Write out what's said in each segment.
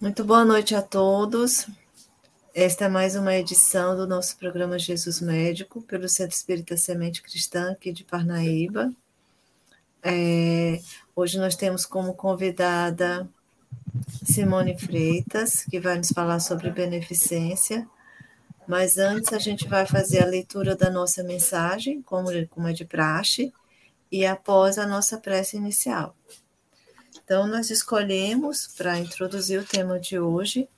Muito boa noite a todos. Esta é mais uma edição do nosso programa Jesus Médico, pelo Centro Espírita Semente Cristã, aqui de Parnaíba. É, hoje nós temos como convidada Simone Freitas, que vai nos falar sobre beneficência. Mas antes a gente vai fazer a leitura da nossa mensagem, como, como é de praxe, e após a nossa prece inicial. Então, nós escolhemos, para introduzir o tema de hoje,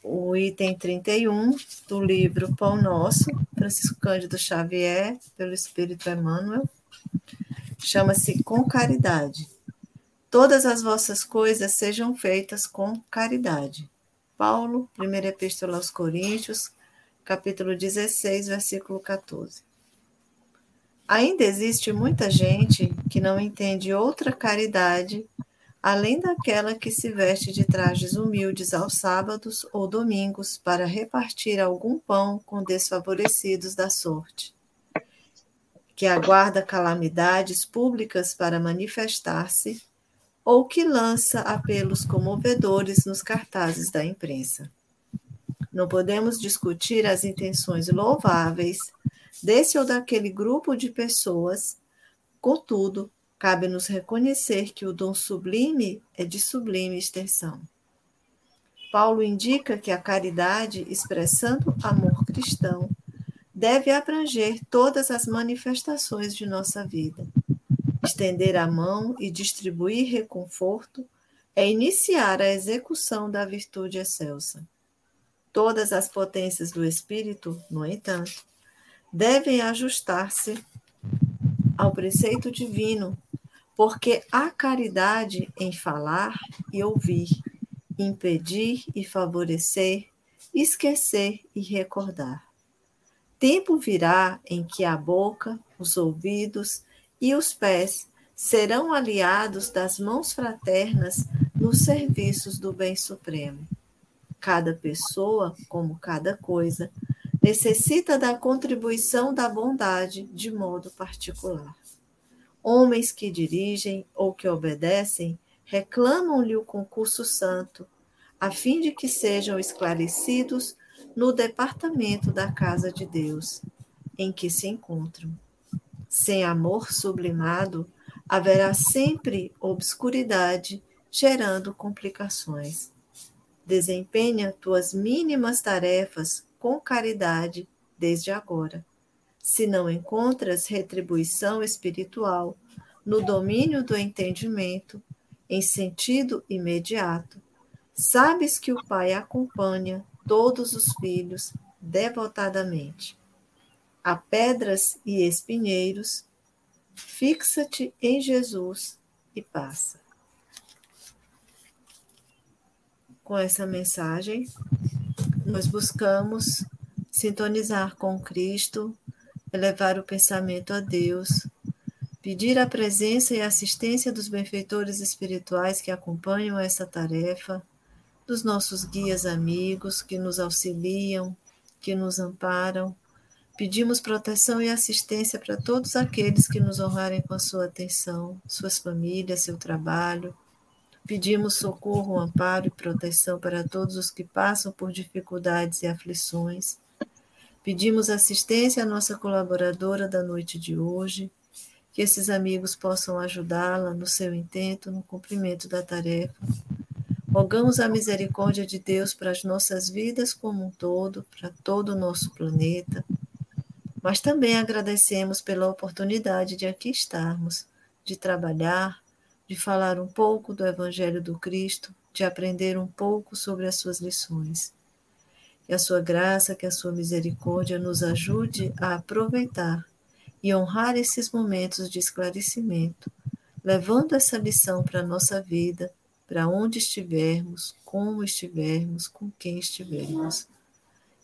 o item 31 do livro Pão Nosso, Francisco Cândido Xavier, pelo Espírito Emmanuel. Chama-se Com Caridade. Todas as vossas coisas sejam feitas com caridade. Paulo, primeira epístola aos Coríntios, capítulo 16, versículo 14. Ainda existe muita gente que não entende outra caridade além daquela que se veste de trajes humildes aos sábados ou domingos para repartir algum pão com desfavorecidos da sorte, que aguarda calamidades públicas para manifestar-se, ou que lança apelos comovedores nos cartazes da imprensa. Não podemos discutir as intenções louváveis desse ou daquele grupo de pessoas, contudo, cabe-nos reconhecer que o dom sublime é de sublime extensão. Paulo indica que a caridade, expressando amor cristão, deve abranger todas as manifestações de nossa vida. Estender a mão e distribuir reconforto é iniciar a execução da virtude excelsa. Todas as potências do espírito, no entanto, devem ajustar-se ao preceito divino porque há caridade em falar e ouvir, impedir e favorecer, esquecer e recordar. Tempo virá em que a boca, os ouvidos e os pés serão aliados das mãos fraternas nos serviços do bem supremo. Cada pessoa, como cada coisa, necessita da contribuição da bondade de modo particular. Homens que dirigem ou que obedecem reclamam-lhe o concurso santo, a fim de que sejam esclarecidos no departamento da casa de Deus, em que se encontram. Sem amor sublimado, haverá sempre obscuridade, gerando complicações. Desempenha tuas mínimas tarefas com caridade desde agora se não encontras retribuição espiritual no domínio do entendimento, em sentido imediato, sabes que o Pai acompanha todos os filhos devotadamente. A pedras e espinheiros, fixa-te em Jesus e passa. Com essa mensagem, nós buscamos sintonizar com Cristo elevar o pensamento a Deus, pedir a presença e assistência dos benfeitores espirituais que acompanham essa tarefa, dos nossos guias amigos que nos auxiliam, que nos amparam. Pedimos proteção e assistência para todos aqueles que nos honrarem com a sua atenção, suas famílias, seu trabalho. Pedimos socorro, amparo e proteção para todos os que passam por dificuldades e aflições Pedimos assistência à nossa colaboradora da noite de hoje, que esses amigos possam ajudá-la no seu intento, no cumprimento da tarefa. Rogamos a misericórdia de Deus para as nossas vidas como um todo, para todo o nosso planeta, mas também agradecemos pela oportunidade de aqui estarmos, de trabalhar, de falar um pouco do Evangelho do Cristo, de aprender um pouco sobre as suas lições. Que a sua graça, que a sua misericórdia nos ajude a aproveitar e honrar esses momentos de esclarecimento, levando essa lição para a nossa vida, para onde estivermos, como estivermos, com quem estivermos.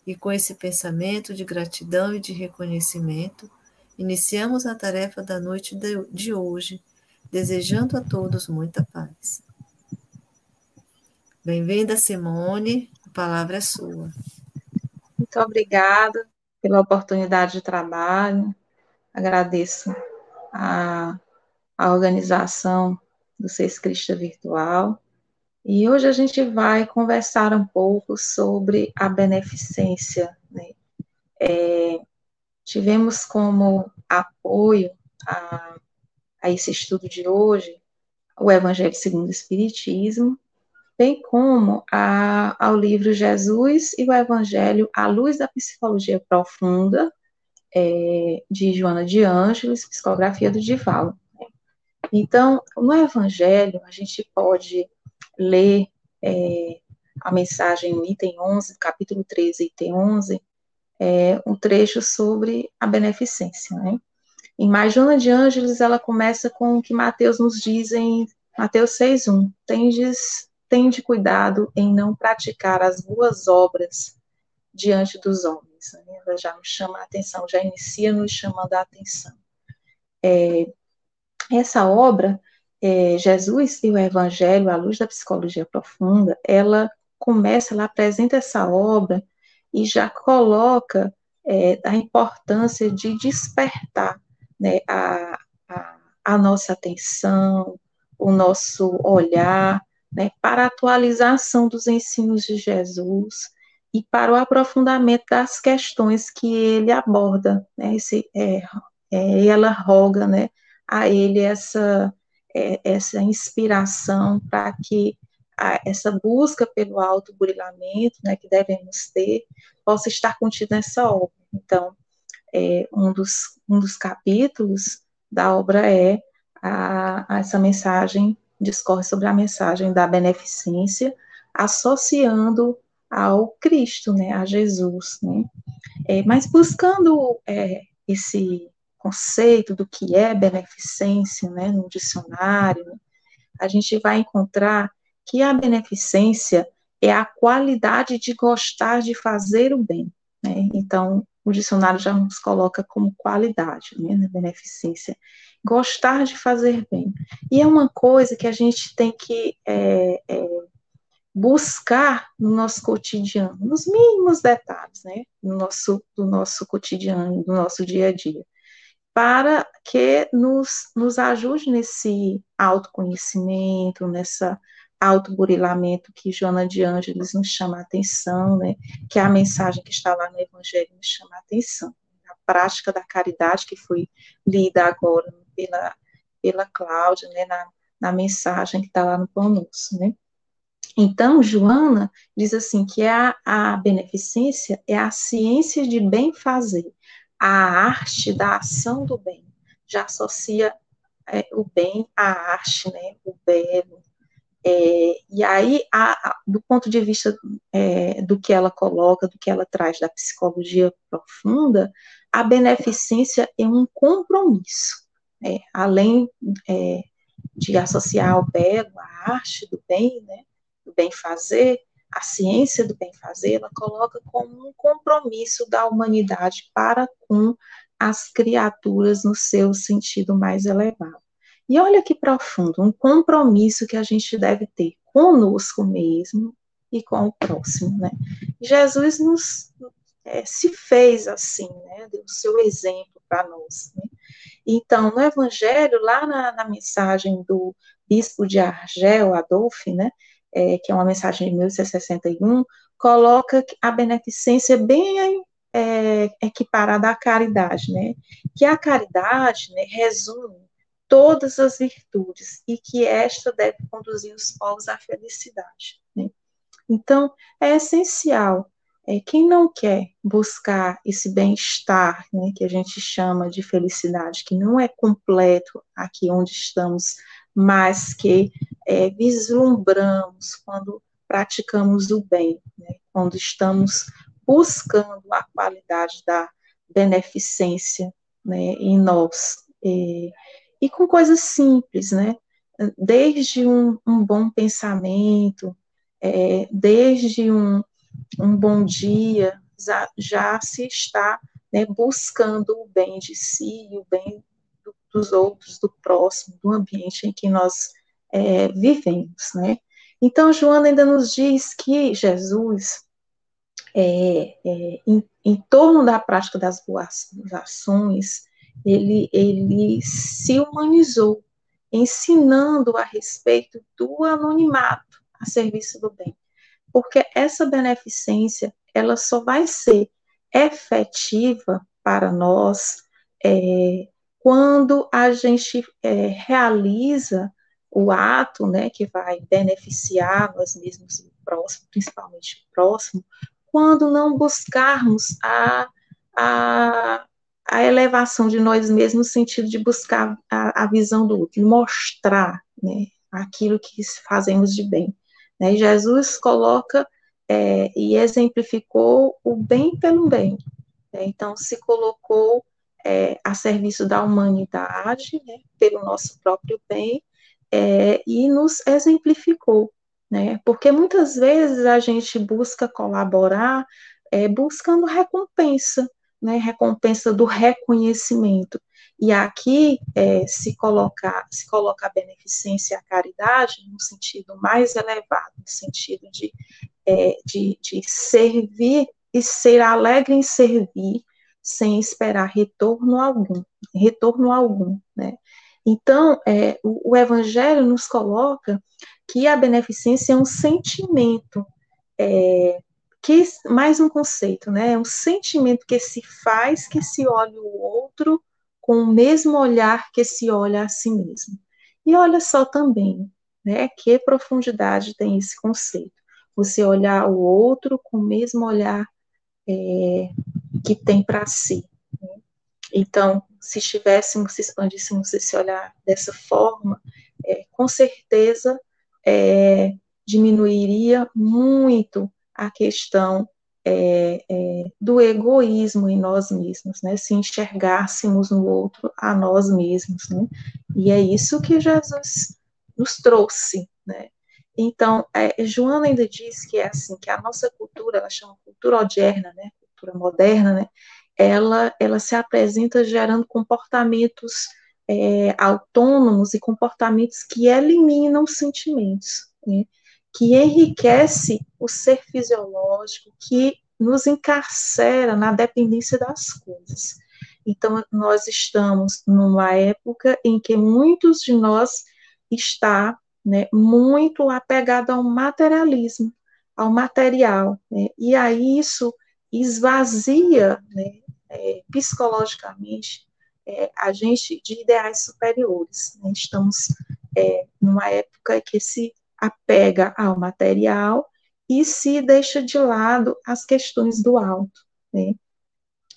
E com esse pensamento de gratidão e de reconhecimento, iniciamos a tarefa da noite de hoje, desejando a todos muita paz. Bem-vinda, Simone, a palavra é sua. Muito obrigada pela oportunidade de trabalho. Agradeço a, a organização do Ser Crista Virtual E hoje a gente vai conversar um pouco sobre a beneficência. Né? É, tivemos como apoio a, a esse estudo de hoje o Evangelho segundo o Espiritismo, bem como a, ao livro Jesus e o Evangelho à luz da psicologia profunda, é, de Joana de Ângeles, psicografia do Divaldo. Então, no Evangelho, a gente pode ler é, a mensagem no item 11, capítulo 13, item 11, é, um trecho sobre a beneficência, né? Em Mais Joana de Ângeles, ela começa com o que Mateus nos diz em Mateus 6,1. Tendes, tende cuidado em não praticar as boas obras diante dos homens. Né? Ela já nos chama a atenção, já inicia nos chamando a atenção. É, essa obra é, Jesus e o Evangelho, à luz da psicologia profunda, ela começa, ela apresenta essa obra e já coloca é, a importância de despertar né, a, a, a, nossa atenção, o nosso olhar né, para a atualização dos ensinos de Jesus e para o aprofundamento das questões que ele aborda. Né, esse, é, é, ela roga né, a ele essa é, essa inspiração para que essa busca pelo autoburilamento, né, que devemos ter, possa estar contida nessa obra. Então, é, um, dos, um dos capítulos da obra é a, a essa mensagem, discorre sobre a mensagem da beneficência, associando ao Cristo, né, a Jesus, né, é, mas buscando é, esse conceito do que é beneficência, né, no dicionário, a gente vai encontrar que a beneficência é a qualidade de gostar de fazer o bem. Né? Então, o dicionário já nos coloca como qualidade, né, beneficência. Gostar de fazer bem. E é uma coisa que a gente tem que é, é, buscar no nosso cotidiano, nos mínimos detalhes, né, no nosso, do nosso cotidiano, do nosso dia a dia para que nos, nos ajude nesse autoconhecimento, nessa autoburilamento que Joana de Ângeles nos chama a atenção, né, que é a mensagem que está lá no Evangelho nos chama a atenção, a prática da caridade que foi lida agora pela, pela Cláudia, né, na, na mensagem que está lá no Pão Nosso, né. Então, Joana diz assim que a, a beneficência é a ciência de bem fazer, a arte da ação do bem, já associa é, o bem à arte, né, o belo. É, e aí, a, a, do ponto de vista é, do que ela coloca, do que ela traz da psicologia profunda, a beneficência é um compromisso, né, além é, de associar ao belo, a arte do bem, né, do bem fazer, a ciência do bem fazer, ela coloca como um compromisso da humanidade para com as criaturas no seu sentido mais elevado. E olha que profundo, um compromisso que a gente deve ter conosco mesmo e com o próximo, né? Jesus nos é, se fez assim, né? Deu o seu exemplo para nós. Né? Então, no Evangelho, lá na, na mensagem do bispo de Argel, Adolfo, né? é, que é uma mensagem de 1861, coloca a beneficência bem é, equiparada à caridade, né? Que a caridade né, resume todas as virtudes e que esta deve conduzir os povos à felicidade. Né? Então, é essencial. É, quem não quer buscar esse bem-estar, né, que a gente chama de felicidade, que não é completo aqui onde estamos mas que é, vislumbramos quando praticamos o bem, né? quando estamos buscando a qualidade da beneficência né, em nós. E, e, com coisas simples, né? Desde um, um bom pensamento, é, desde um, um bom dia, já, já se está né, buscando o bem de si, o bem dos outros, do próximo, do ambiente em que nós é, vivemos, né? Então, Joana ainda nos diz que Jesus, é, é, em, em, torno da prática das boas ações, ele, ele se humanizou, ensinando a respeito do anonimato, a serviço do bem. Porque essa beneficência, ela só vai ser efetiva para nós é, quando a gente é, realiza o ato, né, que vai beneficiar nós mesmos e o próximo, principalmente o próximo, quando não buscarmos a, a, a elevação de nós mesmos no sentido de buscar a, a visão do outro, mostrar né, aquilo que fazemos de bem. Né? Jesus coloca é, e exemplificou o bem pelo bem. Né? Então, se colocou é, a serviço da humanidade, né, pelo nosso próprio bem, é, e nos exemplificou. Né? Porque muitas vezes a gente busca colaborar é, buscando recompensa, né, recompensa do reconhecimento. E aqui é, se colocar se coloca a beneficência e a caridade no sentido mais elevado, no sentido de, é, de, de servir e ser alegre em servir sem esperar retorno algum, retorno algum, né? Então, é, o, o Evangelho nos coloca que a beneficência é um sentimento é, que mais um conceito, né? É um sentimento que se faz que se olha o outro com o mesmo olhar que se olha a si mesmo. E olha só também, né? Que profundidade tem esse conceito. Você olhar o outro com o mesmo olhar é, que tem para si. Né? Então, se estivéssemos, se expandíssemos esse olhar dessa forma, é, com certeza é, diminuiria muito a questão é, é, do egoísmo em nós mesmos, né? Se enxergássemos no outro a nós mesmos, né? E é isso que Jesus nos trouxe, né? Então, é, Joana ainda diz que é assim, que a nossa cultura, ela chama cultura odierna, né? Cultura moderna, né? Ela, ela se apresenta gerando comportamentos é, autônomos e comportamentos que eliminam sentimentos, né? Que enriquece o ser fisiológico, que nos encarcera na dependência das coisas. Então, nós estamos numa época em que muitos de nós está né, muito apegado ao materialismo, ao material, né, e aí isso esvazia né, é, psicologicamente é, a gente de ideais superiores. Né, estamos é, numa época que esse apega ao material e se deixa de lado as questões do alto. Né?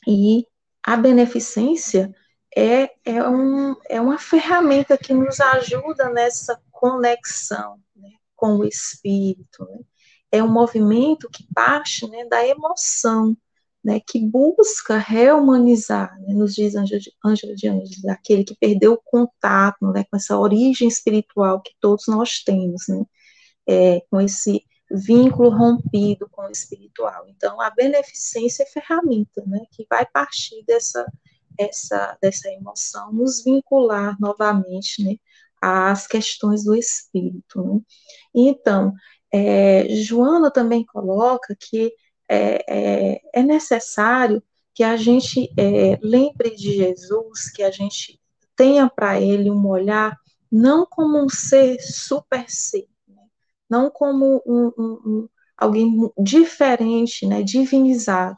E a beneficência é, é, um, é uma ferramenta que nos ajuda nessa conexão né, com o espírito. Né? É um movimento que parte né, da emoção, né, que busca rehumanizar, né, nos diz Ângela de Anjos, aquele que perdeu o contato né, com essa origem espiritual que todos nós temos, né, é, com esse vínculo rompido com o espiritual. Então, a beneficência é ferramenta, né, que vai partir dessa, essa, dessa emoção, nos vincular novamente, né, às questões do espírito. Né. Então, é, Joana também coloca que é, é, é necessário que a gente é, lembre de Jesus, que a gente tenha para ele um olhar não como um ser super ser, né? não como um, um, um, alguém diferente, né, divinizado.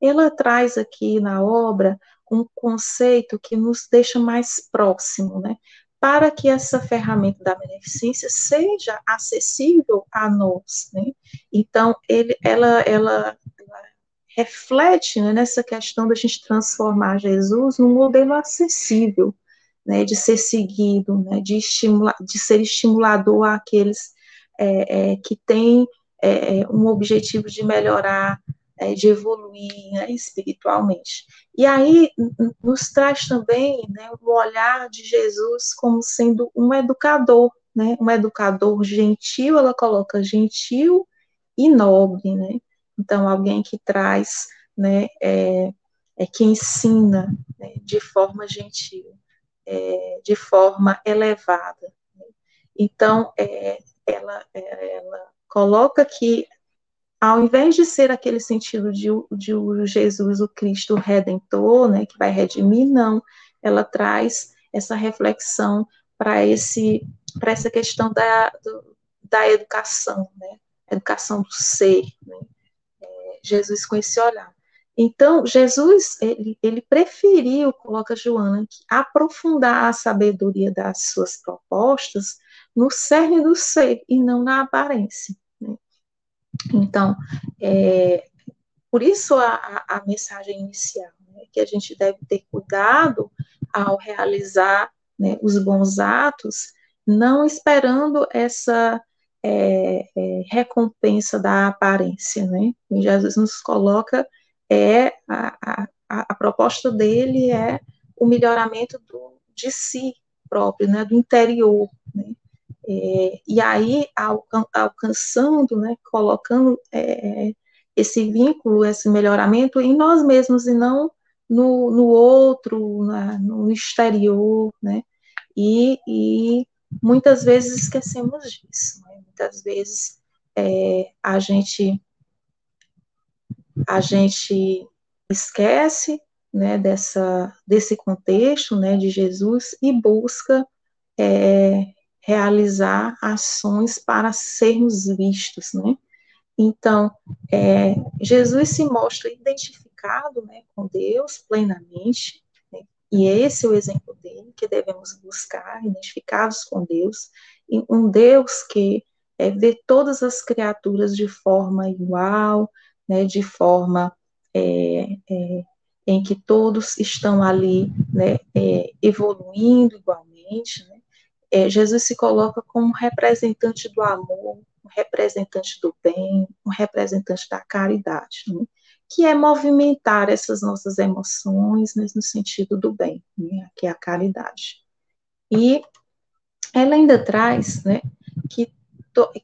Ela traz aqui na obra um conceito que nos deixa mais próximo, né, para que essa ferramenta da beneficência seja acessível a nós. Né? Então, ele, ela, ela, ela reflete né, nessa questão da gente transformar Jesus num modelo acessível, né, de ser seguido, né, de, estimular, de ser estimulador àqueles é, é, que têm é, é um objetivo de melhorar é, de evoluir né, espiritualmente. E aí nos traz também né, o olhar de Jesus como sendo um educador, né, um educador gentil, ela coloca gentil e nobre, né? Então alguém que traz, né, é, é que ensina né, de forma gentil, é, de forma elevada. Né? Então é, ela, é, ela coloca que ao invés de ser aquele sentido de, de Jesus, o Cristo Redentor, né, que vai redimir, não, ela traz essa reflexão para esse para essa questão da, do, da educação, né? educação do ser. Né? É, Jesus com esse olhar. Então, Jesus, ele, ele preferiu, coloca Joana, aprofundar a sabedoria das suas propostas no cerne do ser e não na aparência. Então, é, por isso a, a, mensagem inicial, né, que a gente deve ter cuidado ao realizar né, os bons atos, não esperando essa é, é, recompensa da aparência, né? Jesus nos coloca é a, a, a, proposta dele é o melhoramento do, de si próprio, né? Do interior, né? É, e aí alcançando, né? Colocando é, esse vínculo, esse melhoramento em nós mesmos e não no, no outro, na, no exterior, né? E, e muitas vezes esquecemos disso. Né? Muitas vezes é, a gente a gente esquece né, dessa, desse contexto né, de Jesus e busca é, realizar ações para sermos vistos. Né? Então, é, Jesus se mostra identificado né, com Deus plenamente, né, e esse é o exemplo dele que devemos buscar, identificados com Deus, e um Deus que é, vê todas as criaturas de forma igual, né, de forma é, é, em que todos estão ali né, é, evoluindo igualmente. É, Jesus se coloca como representante do amor, um representante do bem, um representante da caridade, né? que é movimentar essas nossas emoções né, no sentido do bem, né, que é a caridade. E ela ainda traz né, que,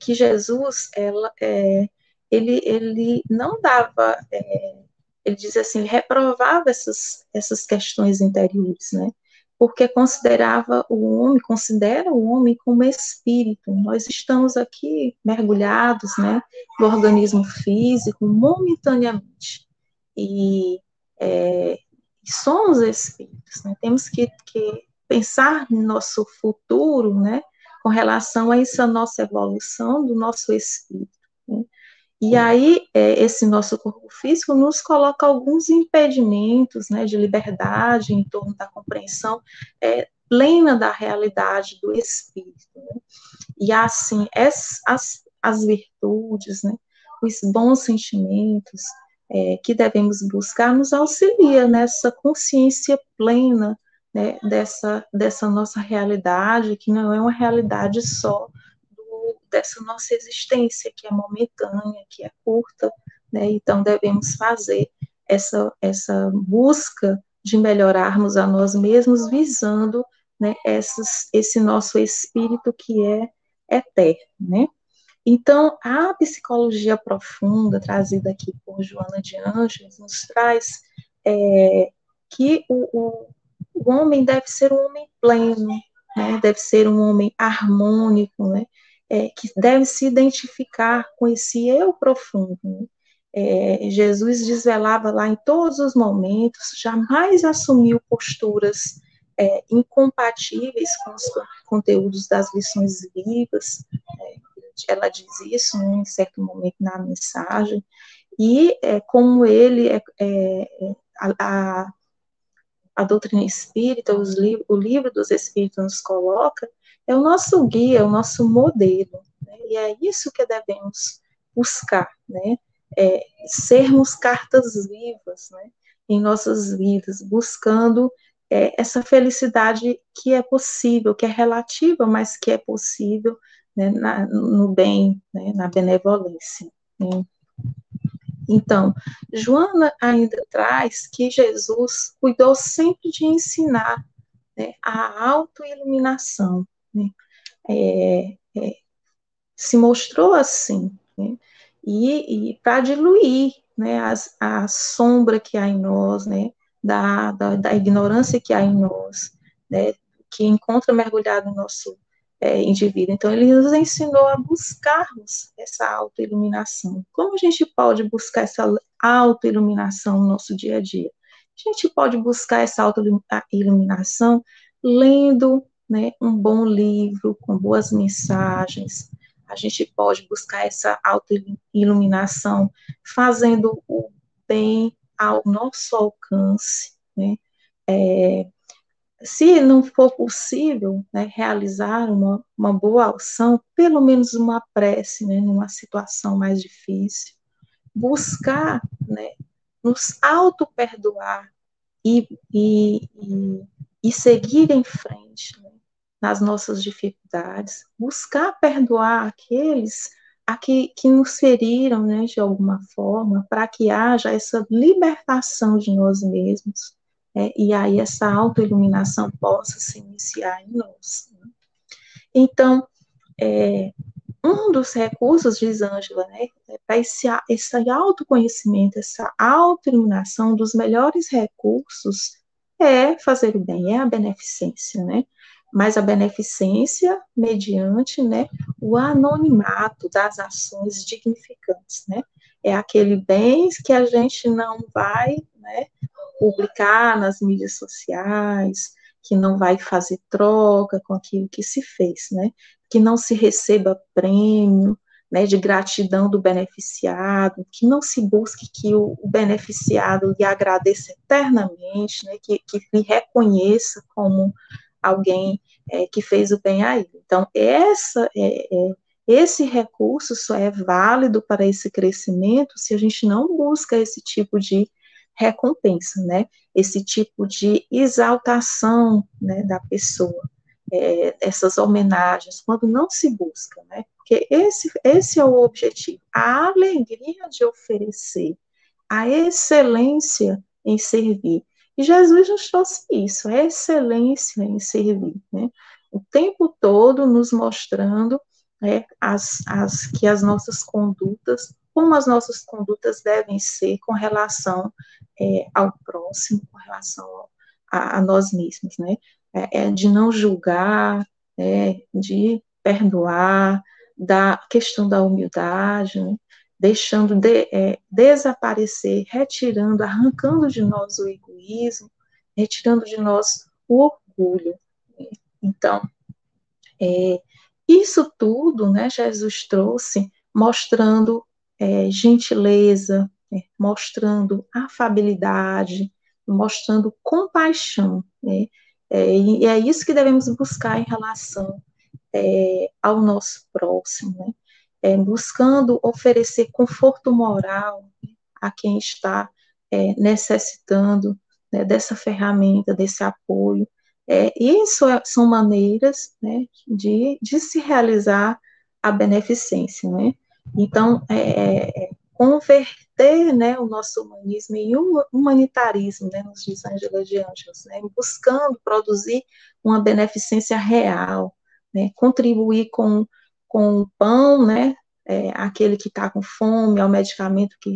que Jesus ela, é, ele, ele não dava, é, ele diz assim, reprovava essas, essas questões interiores, né? Porque considerava o homem, considera o homem como espírito. Nós estamos aqui mergulhados, né, no organismo físico momentaneamente e é, somos espíritos. Né? Temos que, que, pensar no nosso futuro, né, com relação a essa nossa evolução do nosso espírito. Né? E aí, é, esse nosso corpo físico nos coloca alguns impedimentos né, de liberdade em torno da compreensão é, plena da realidade do espírito. Né? E assim, as, as, as virtudes, né, os bons sentimentos é, que devemos buscar nos auxilia nessa consciência plena né, dessa, dessa nossa realidade, que não é uma realidade só dessa nossa existência, que é momentânea, que é curta, né? Então devemos fazer essa, essa busca de melhorarmos a nós mesmos, visando né, essas, esse nosso espírito que é eterno, né? Então, a psicologia profunda, trazida aqui por Joana de Anjos, nos traz é, que o, o, o, homem deve ser um homem pleno, né? deve ser um homem harmônico, né? É, que deve se identificar com esse eu profundo. Né? É, Jesus desvelava lá em todos os momentos, jamais assumiu posturas é, incompatíveis com os conteúdos das lições vivas. É, ela diz isso né, em certo momento na mensagem. E é, como ele, é, é, a, a, a, doutrina espírita, li o livro dos espíritos nos coloca, é o nosso guia, é o nosso modelo. Né? E é isso que devemos buscar, né? É, sermos cartas vivas né? em nossas vidas, buscando é, essa felicidade que é possível, que é relativa, mas que é possível né, na, no bem, né, na benevolência. Né? Então, Joana ainda traz que Jesus cuidou sempre de ensinar né, a autoiluminação, né? É, é, se mostrou assim, né? e, e para diluir né, as, a sombra que há em nós, né, da, da, da ignorância que há em nós, né, que encontra mergulhado no nosso é, indivíduo. Então, ele nos ensinou a buscarmos essa autoiluminação. Como a gente pode buscar essa autoiluminação no nosso dia a dia? A gente pode buscar essa autoiluminação lendo né, um bom livro com boas mensagens. a gente pode buscar essa autoiluminação fazendo o bem ao nosso alcance, né? É, se não for possível né, realizar uma, uma boa ação, pelo menos uma prece, né, numa situação mais difícil, buscar né, nos auto-perdoar e, e, e, e, seguir em frente né, nas nossas dificuldades, buscar perdoar aqueles a que, que nos feriram né, de alguma forma, para que haja essa libertação de nós mesmos é, e aí essa autoiluminação possa se iniciar em nós. Né? Então, é, um dos recursos, diz Ângela, né, é para esse, esse autoconhecimento, essa autoiluminação, dos melhores recursos é fazer o bem, é a beneficência, né? Mas a beneficência mediante, né, o anonimato das ações dignificantes, né? É aquele bem que a gente não vai, né, publicar nas mídias sociais, que não vai fazer troca com aquilo que se fez, né? Que não se receba prêmio, né, de gratidão do beneficiado, que não se busque que o, beneficiado lhe agradeça eternamente, né, que, que lhe reconheça como alguém é, que fez o bem a ele. Então, essa, é, é, esse recurso só é válido para esse crescimento se a gente não busca esse tipo de recompensa, né? Esse tipo de exaltação, né, da pessoa, é, essas homenagens, quando não se busca, né? Porque esse, esse é o objetivo, a alegria de oferecer, a excelência em servir. E Jesus nos trouxe isso, a excelência em servir, né? O tempo todo nos mostrando né, as, as, que as nossas condutas como as nossas condutas devem ser com relação é, ao próximo, com relação a, a nós mesmos, né? É, é de não julgar, é, de perdoar, da questão da humildade, né? Deixando de, é, desaparecer, retirando, arrancando de nós o egoísmo, retirando de nós o orgulho. Então, é, isso tudo, né, Jesus trouxe mostrando é, gentileza, é, mostrando afabilidade, mostrando compaixão. Né? É, e é isso que devemos buscar em relação é, ao nosso próximo, né? É, buscando oferecer conforto moral a quem está é, necessitando né, dessa ferramenta, desse apoio. É, isso são maneiras né, de, de se realizar a beneficência, né? Então, é, é, é, converter né, o nosso humanismo em um humanitarismo, né, nos diz Angela de Anjos, né, buscando produzir uma beneficência real, né, contribuir com, com o pão, né, é, aquele que está com fome, ao medicamento que,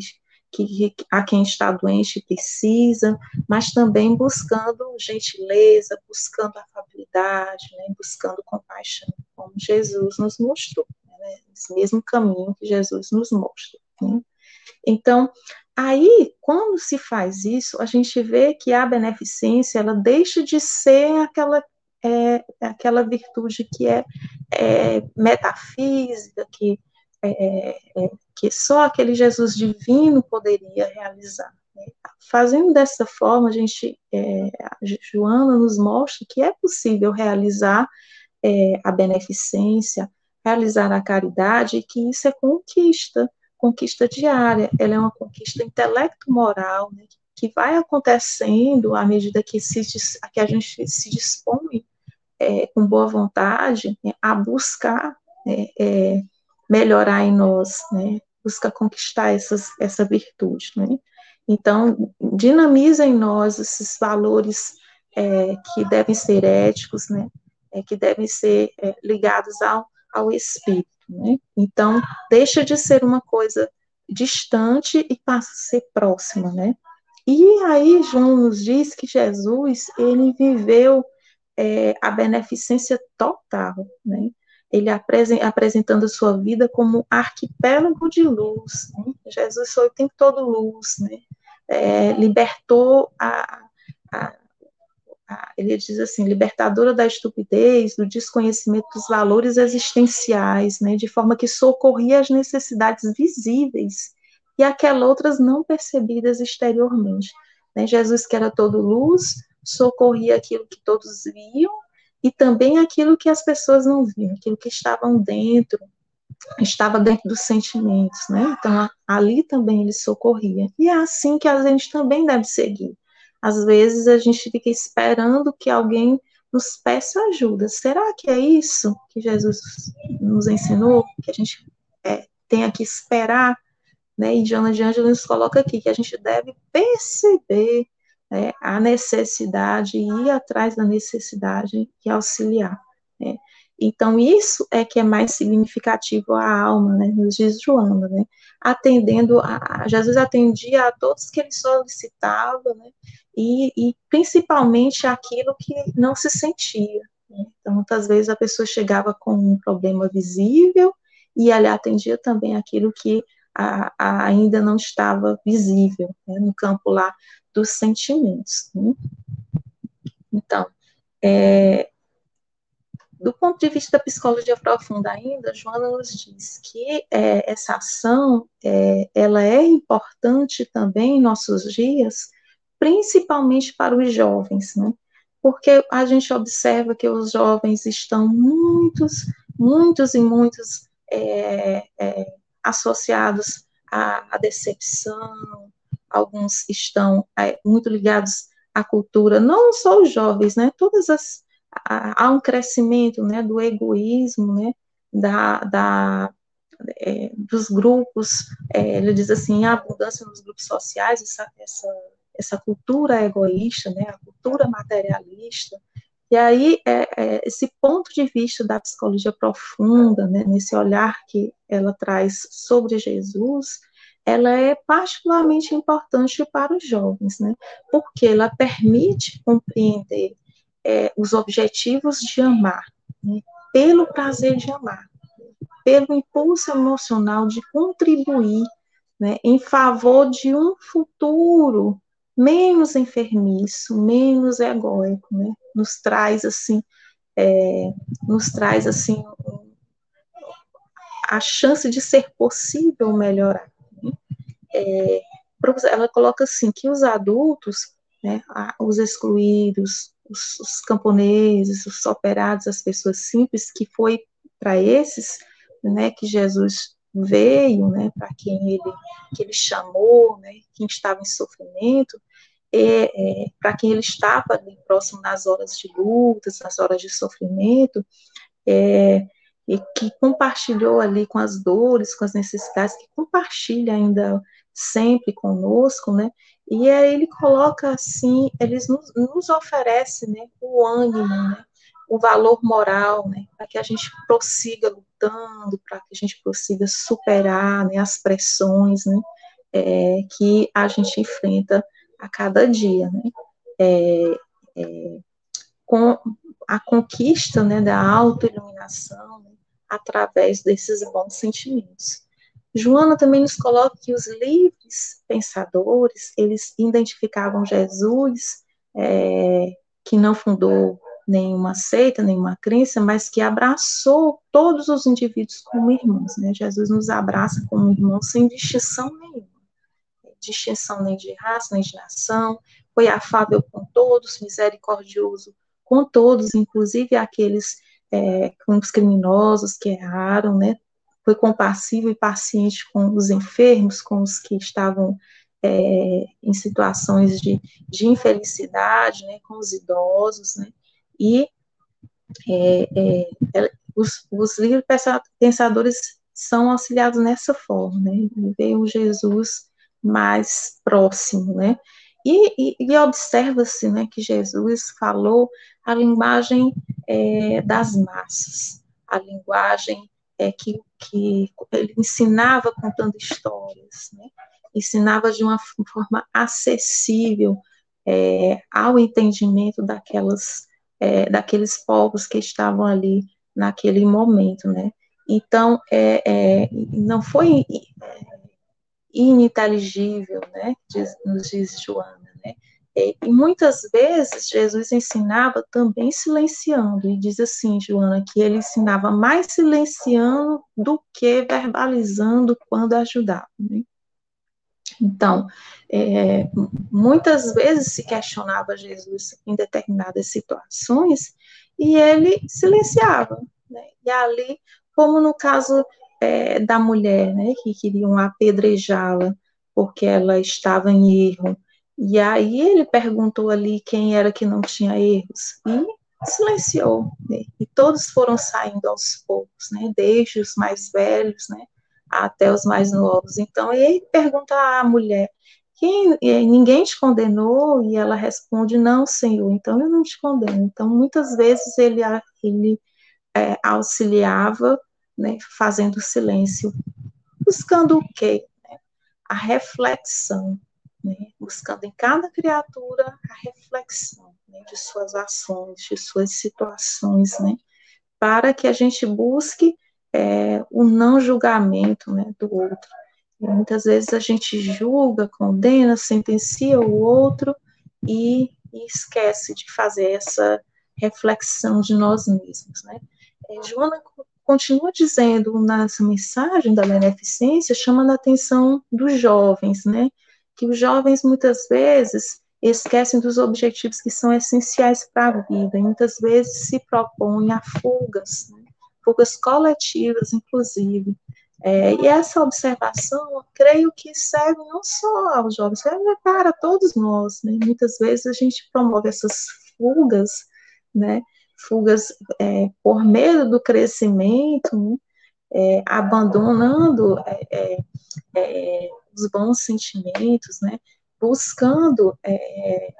que, a quem está doente precisa, mas também buscando gentileza, buscando afabilidade, né, buscando compaixão, como Jesus nos mostrou né, esse mesmo caminho que Jesus nos mostra. Né? Então, aí, quando se faz isso, a gente vê que a beneficência, ela deixa de ser aquela, é, aquela virtude que é, é metafísica, que, é, é que só aquele Jesus divino poderia realizar. Né? Fazendo dessa forma, a gente, é, a Joana nos mostra que é possível realizar é, a beneficência, realizar a caridade, e que isso é conquista, conquista diária, ela é uma conquista intelecto-moral, né, que vai acontecendo à medida que, se, que a gente se dispõe é, com boa vontade né, a buscar é, é, melhorar em nós, né, busca conquistar essas, essa virtude. Né. Então, dinamiza em nós esses valores é, que devem ser éticos, né, é, que devem ser é, ligados ao, ao espírito. Né? Então, deixa de ser uma coisa distante e passa a ser próxima, né? E aí João nos diz que Jesus ele viveu é, a beneficência total, né? Ele apresentando sua vida como arquipélago de luz. Né? Jesus foi o tempo todo luz, né? É, libertou a, a, ele diz assim, libertadora da estupidez, do desconhecimento dos valores existenciais, né, de forma que socorria as necessidades visíveis e aquelas outras não percebidas exteriormente. Né? Jesus, que era todo luz, socorria aquilo que todos viam e também aquilo que as pessoas não viam, aquilo que estavam dentro, estava dentro dos sentimentos, né? Então, ali também ele socorria. E é assim que a gente também deve seguir. Às vezes a gente fica esperando que alguém nos peça ajuda. Será que é isso que Jesus nos ensinou? Que a gente é, tenha que esperar? Né? E Joana de Ângelo nos coloca aqui que a gente deve perceber né, a necessidade ir atrás da necessidade e auxiliar. Né? Então, isso é que é mais significativo à alma, né, nos diz Joana, né, atendendo, a, Jesus atendia a todos que ele solicitava, né, e, e principalmente aquilo que não se sentia. Né? Então, muitas vezes a pessoa chegava com um problema visível e ele atendia também aquilo que a, a ainda não estava visível, né, no campo lá dos sentimentos. Né? Então, é, do ponto de vista da psicologia profunda ainda, Joana nos diz que é, essa ação, é, ela é importante também em nossos dias, principalmente para os jovens, né? Porque a gente observa que os jovens estão muitos, muitos e muitos é, é, associados à, à, decepção, alguns estão é, muito ligados à cultura, não só os jovens, né? Todas as há um crescimento, né, do egoísmo, né, da, da é, dos grupos, é, ele diz assim, a abundância nos grupos sociais, essa, essa essa cultura egoísta, né, a cultura materialista, e aí é, é, esse ponto de vista da psicologia profunda, né, nesse olhar que ela traz sobre Jesus, ela é particularmente importante para os jovens, né, porque ela permite compreender é, os objetivos de amar, né, pelo prazer de amar, pelo impulso emocional de contribuir né, em favor de um futuro menos enfermiço, menos egóico, né? Nos traz assim, é, nos traz assim a chance de ser possível melhorar. É, ela coloca assim que os adultos, né, os excluídos, os, os camponeses, os operados, as pessoas simples, que foi para esses, né, que Jesus veio, né, para quem ele, que ele chamou, né, quem estava em sofrimento, é, é, para quem ele estava ali próximo nas horas de lutas, nas horas de sofrimento, é, e que compartilhou ali com as dores, com as necessidades, que compartilha ainda sempre conosco, né? E aí ele coloca assim, eles nos, nos oferece, né, o ânimo, né, o valor moral, né, para que a gente prossiga lutando, para que a gente prossiga superar, né, as pressões, né, é, que a gente enfrenta a cada dia, né, é, é, com a conquista, né, da autoiluminação, né, através desses bons sentimentos. Joana também nos coloca que os livres pensadores, eles identificavam Jesus, é, que não fundou nenhuma seita, nenhuma crença, mas que abraçou todos os indivíduos como irmãos. Né? Jesus nos abraça como irmãos sem distinção nenhuma, distinção nem de raça, nem de nação, foi afável com todos, misericordioso com todos, inclusive aqueles é, com os criminosos que erraram, né? Foi compassivo e paciente com os enfermos, com os que estavam é, em situações de, de infelicidade, né? Com os idosos, né? E é, é, os, os livres pensadores são auxiliados nessa forma, né? Ver o Jesus mais próximo, né? E, e, e observa-se, né, que Jesus falou a linguagem é, das massas, a linguagem é, que, que ele ensinava contando histórias, né? ensinava de uma forma acessível é, ao entendimento daquelas é, daqueles povos que estavam ali naquele momento, né? Então, é, é não foi é, ininteligível, né? Diz, nos diz Joana, né? E muitas vezes Jesus ensinava também silenciando, e diz assim, Joana, que ele ensinava mais silenciando do que verbalizando quando ajudava. Né? Então, é, muitas vezes se questionava Jesus em determinadas situações e ele silenciava. Né? E ali, como no caso é, da mulher, né, que queriam apedrejá-la porque ela estava em erro, e aí ele perguntou ali quem era que não tinha erros e silenciou. Né? E todos foram saindo aos poucos, né? Desde os mais velhos, né? Até os mais novos. Então ele pergunta à mulher: quem, ninguém te condenou? E ela responde: não, Senhor. Então eu não te condeno. Então muitas vezes ele ele é, auxiliava, né? Fazendo silêncio, buscando o quê? A reflexão né, buscando em cada criatura a reflexão né, de suas ações, de suas situações, né, para que a gente busque é, o não julgamento né, do outro. E muitas vezes a gente julga, condena, sentencia o outro e, e esquece de fazer essa reflexão de nós mesmos. Né. É, Joana continua dizendo nessa mensagem da beneficência, chamando a atenção dos jovens, né? Que os jovens muitas vezes esquecem dos objetivos que são essenciais para a vida, e muitas vezes se propõem a fugas, né? fugas coletivas, inclusive. É, e essa observação, creio que serve não só aos jovens, serve para todos nós. Né? Muitas vezes a gente promove essas fugas, né? fugas é, por medo do crescimento, né? é, abandonando é, é, é os bons sentimentos, né? Buscando é, é,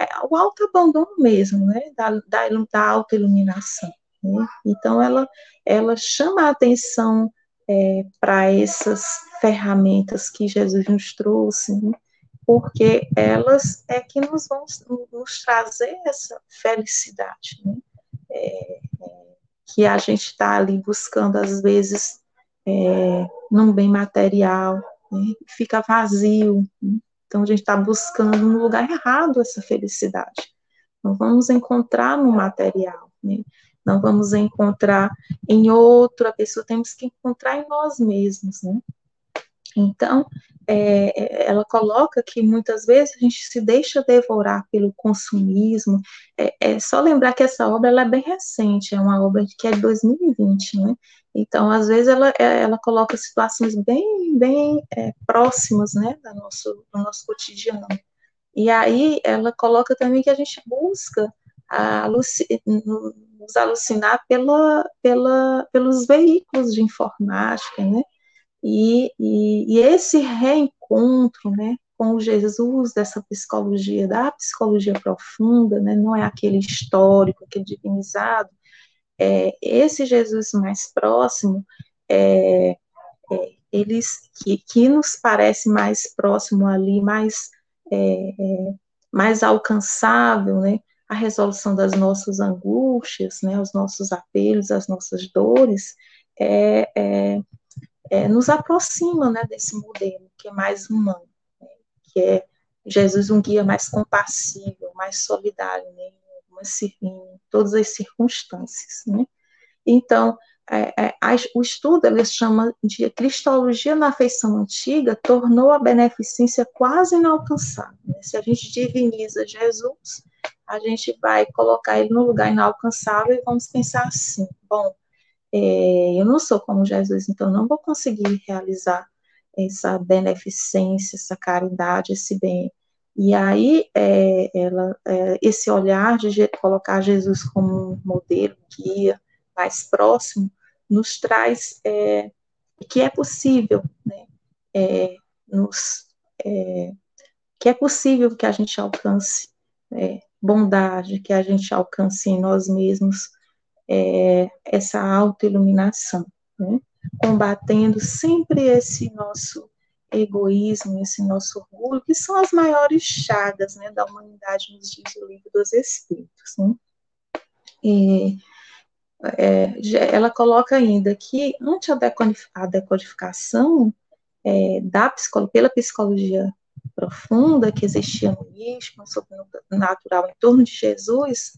é, o autoabandono mesmo, né? Da, da, da autoiluminação. Né? Então, ela, ela chama a atenção é, para essas ferramentas que Jesus nos trouxe, né? porque elas é que nos vão nos trazer essa felicidade, né? É, é, que a gente está ali buscando, às vezes, é, num bem material, né, fica vazio. Então a gente está buscando no lugar errado essa felicidade. Não vamos encontrar no material, né? não vamos encontrar em outra pessoa, temos que encontrar em nós mesmos, né? Então, é, é, ela coloca que muitas vezes a gente se deixa devorar pelo consumismo. É, é só lembrar que essa obra ela é bem recente, é uma obra que é de 2020, né? Então, às vezes, ela, é, ela coloca situações bem, bem é, próximas, né, do nosso, do nosso cotidiano. E aí, ela coloca também que a gente busca a, nos alucinar pela, pela, pelos veículos de informática, né, e, e, e esse reencontro, né, com o Jesus dessa psicologia, da psicologia profunda, né, não é aquele histórico, aquele divinizado, é, esse Jesus mais próximo, é, é, eles que, que nos parece mais próximo ali, mais, é, é, mais alcançável, né, a resolução das nossas angústias, né, os nossos apelos, as nossas dores, é, nos aproxima né, desse modelo que é mais humano, né, que é Jesus um guia mais compassível, mais solidário né, em, em todas as circunstâncias. Né. Então, é, é, o estudo ele chama de Cristologia na afeição antiga tornou a beneficência quase inalcançável. Né. Se a gente diviniza Jesus, a gente vai colocar ele no lugar inalcançável e vamos pensar assim: bom, é, eu não sou como Jesus, então não vou conseguir realizar essa beneficência, essa caridade, esse bem. E aí, é, ela, é, esse olhar de colocar Jesus como um modelo, guia, mais próximo, nos traz é, que é possível, né, é, nos, é, que é possível que a gente alcance é, bondade, que a gente alcance em nós mesmos essa autoiluminação, né? combatendo sempre esse nosso egoísmo, esse nosso orgulho, que são as maiores chagas né, da humanidade, nos diz o livro dos Espíritos. Né? E, é, ela coloca ainda que, ante a decodificação é, da psicologia, pela psicologia profunda que existia no místico, sobrenatural em torno de Jesus,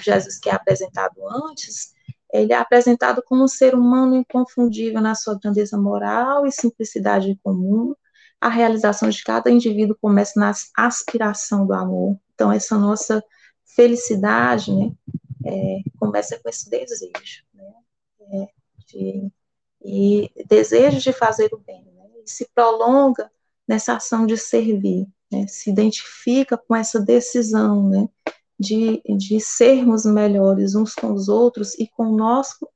Jesus que é apresentado antes, ele é apresentado como um ser humano inconfundível na sua grandeza moral e simplicidade comum. A realização de cada indivíduo começa na aspiração do amor. Então, essa nossa felicidade né, é, começa com esse desejo, né, é, de, e desejo de fazer o bem, né, e se prolonga nessa ação de servir, né, se identifica com essa decisão, né, de, de sermos melhores uns com os outros e conosco,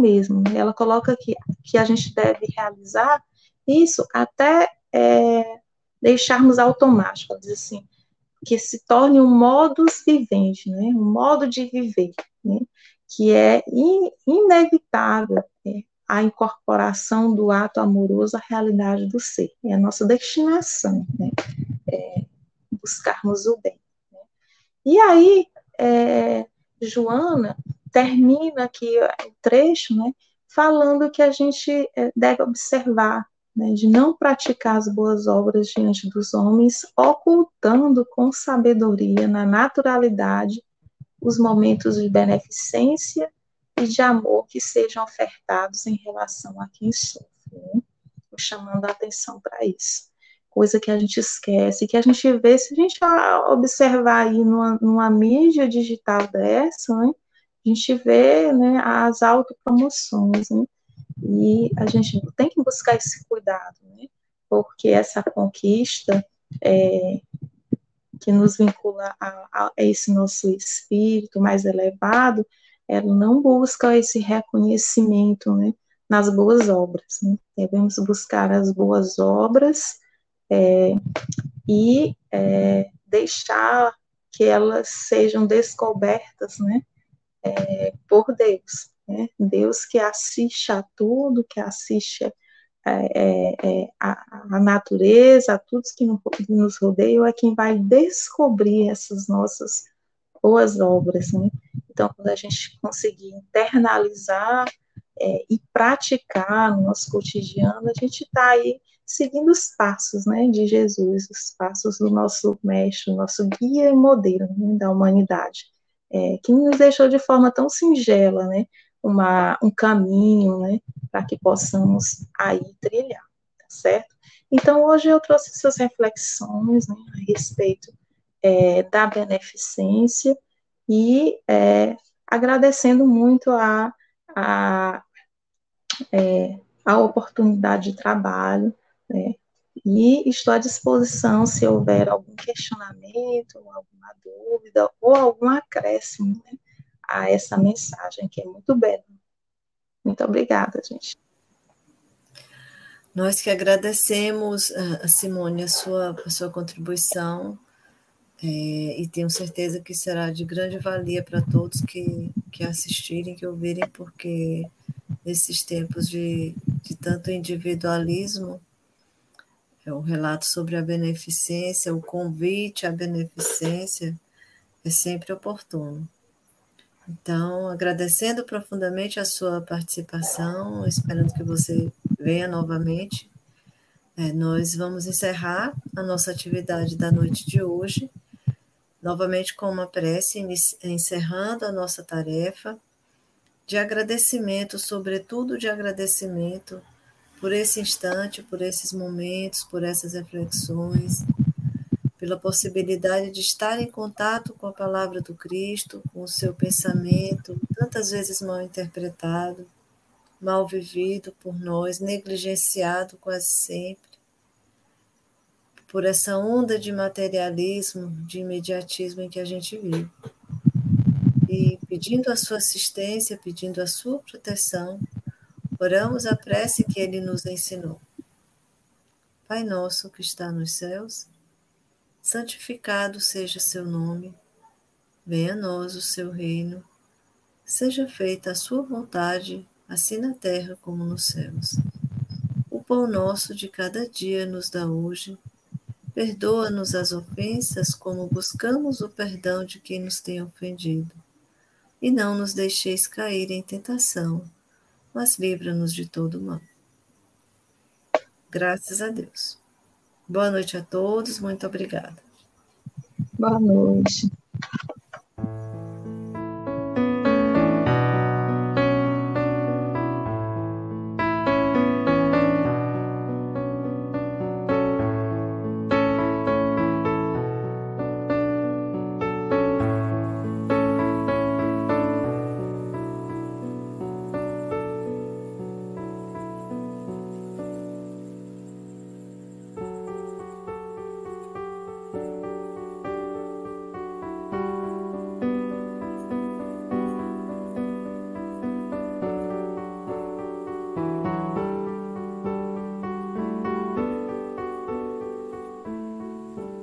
mesmo. Né? Ela coloca que, que a gente deve realizar isso até é, deixarmos automático. Ela diz assim, que se torne um modus vivendi, né? um modo de viver, né? que é in, inevitável né? a incorporação do ato amoroso à realidade do ser. É a nossa destinação, né? É buscarmos o bem. E aí, é, Joana termina aqui o trecho, né, falando que a gente é, deve observar, né, de não praticar as boas obras diante dos homens, ocultando com sabedoria, na naturalidade, os momentos de beneficência e de amor que sejam ofertados em relação a quem sofre, né? chamando a atenção para isso coisa que a gente esquece, que a gente vê, se a gente observar aí numa, numa mídia digital dessa, né, a gente vê né, as autopromoções, né, e a gente tem que buscar esse cuidado, né, porque essa conquista é, que nos vincula a, a, esse nosso espírito mais elevado, ela não busca esse reconhecimento, né, nas boas obras, né, devemos buscar as boas obras é, e é, deixar que elas sejam descobertas, né, é, por Deus, né? Deus que assiste a tudo, que assiste é, é, é, a, a, natureza, a tudo que nos rodeia, é quem vai descobrir essas nossas boas obras, né? Então, quando a gente conseguir internalizar é, e praticar no nosso cotidiano, a gente está aí seguindo os passos né, de Jesus, os passos do nosso mestre, nosso guia e modelo né, da humanidade, é, que nos deixou de forma tão singela, né, uma, um caminho né, para que possamos aí trilhar, tá certo? Então, hoje eu trouxe essas reflexões né, a respeito é, da beneficência e é, agradecendo muito a, a, é, a oportunidade de trabalho né? E estou à disposição se houver algum questionamento, alguma dúvida ou algum acréscimo né, a essa mensagem, que é muito bela. Muito obrigada, gente. Nós que agradecemos, a Simone, a sua, a sua contribuição é, e tenho certeza que será de grande valia para todos que, que assistirem, que ouvirem, porque nesses tempos de, de tanto individualismo, é o relato sobre a beneficência, o convite à beneficência é sempre oportuno. Então, agradecendo profundamente a sua participação, esperando que você venha novamente, é, nós vamos encerrar a nossa atividade da noite de hoje, novamente com uma prece, encerrando a nossa tarefa de agradecimento, sobretudo de agradecimento por esse instante, por esses momentos, por essas reflexões, pela possibilidade de estar em contato com a palavra do Cristo, com o seu pensamento, tantas vezes mal interpretado, mal vivido por nós, negligenciado quase sempre, por essa onda de materialismo, de imediatismo em que a gente vive. E pedindo a sua assistência, pedindo a sua proteção, Oramos a prece que ele nos ensinou. Pai nosso que está nos céus, santificado seja seu nome, venha a nós o seu reino, seja feita a sua vontade, assim na terra como nos céus. O pão nosso de cada dia nos dá hoje, perdoa-nos as ofensas como buscamos o perdão de quem nos tem ofendido, e não nos deixeis cair em tentação mas livra-nos de todo mal. Graças a Deus. Boa noite a todos, muito obrigada. Boa noite.